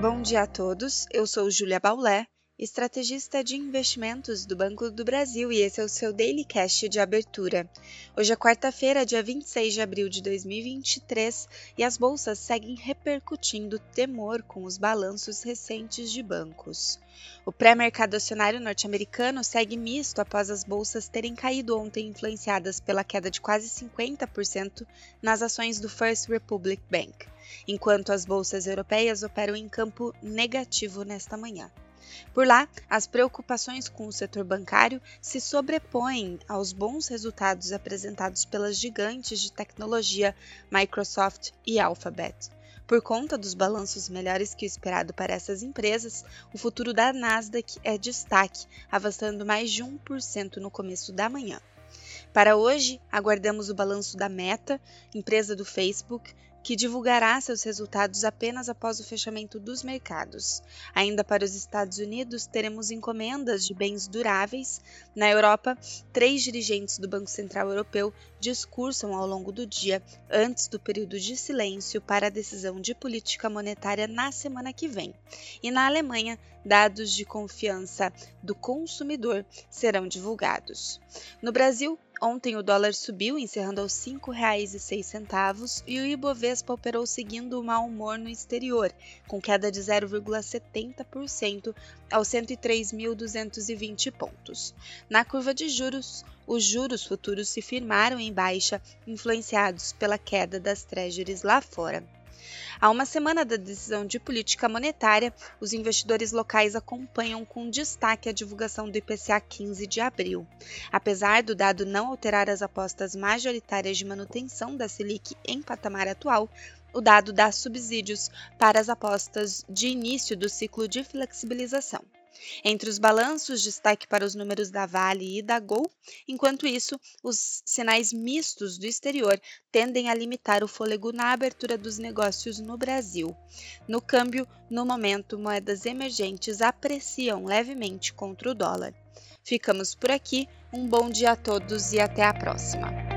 Bom dia a todos, eu sou Júlia Baulé, estrategista de investimentos do Banco do Brasil e esse é o seu Daily Cash de abertura. Hoje é quarta-feira, dia 26 de abril de 2023 e as bolsas seguem repercutindo temor com os balanços recentes de bancos. O pré-mercado acionário norte-americano segue misto após as bolsas terem caído ontem influenciadas pela queda de quase 50% nas ações do First Republic Bank, enquanto as bolsas europeias operam em campo negativo nesta manhã. Por lá, as preocupações com o setor bancário se sobrepõem aos bons resultados apresentados pelas gigantes de tecnologia Microsoft e Alphabet. Por conta dos balanços melhores que o esperado para essas empresas, o futuro da Nasdaq é destaque, avançando mais de 1% no começo da manhã. Para hoje, aguardamos o balanço da Meta, empresa do Facebook, que divulgará seus resultados apenas após o fechamento dos mercados. Ainda para os Estados Unidos, teremos encomendas de bens duráveis. Na Europa, três dirigentes do Banco Central Europeu discursam ao longo do dia, antes do período de silêncio para a decisão de política monetária na semana que vem. E na Alemanha, dados de confiança do consumidor serão divulgados. No Brasil, Ontem o dólar subiu, encerrando aos R$ 5,06 e o Ibovespa operou seguindo o mau humor no exterior, com queda de 0,70% aos 103.220 pontos. Na curva de juros, os juros futuros se firmaram em baixa, influenciados pela queda das treasuries lá fora. Há uma semana da decisão de política monetária, os investidores locais acompanham com destaque a divulgação do IPCA 15 de abril. Apesar do dado não alterar as apostas majoritárias de manutenção da Selic em patamar atual, o dado dá subsídios para as apostas de início do ciclo de flexibilização. Entre os balanços, destaque para os números da Vale e da Gol, enquanto isso, os sinais mistos do exterior tendem a limitar o fôlego na abertura dos negócios no Brasil. No câmbio, no momento, moedas emergentes apreciam levemente contra o dólar. Ficamos por aqui, um bom dia a todos e até a próxima!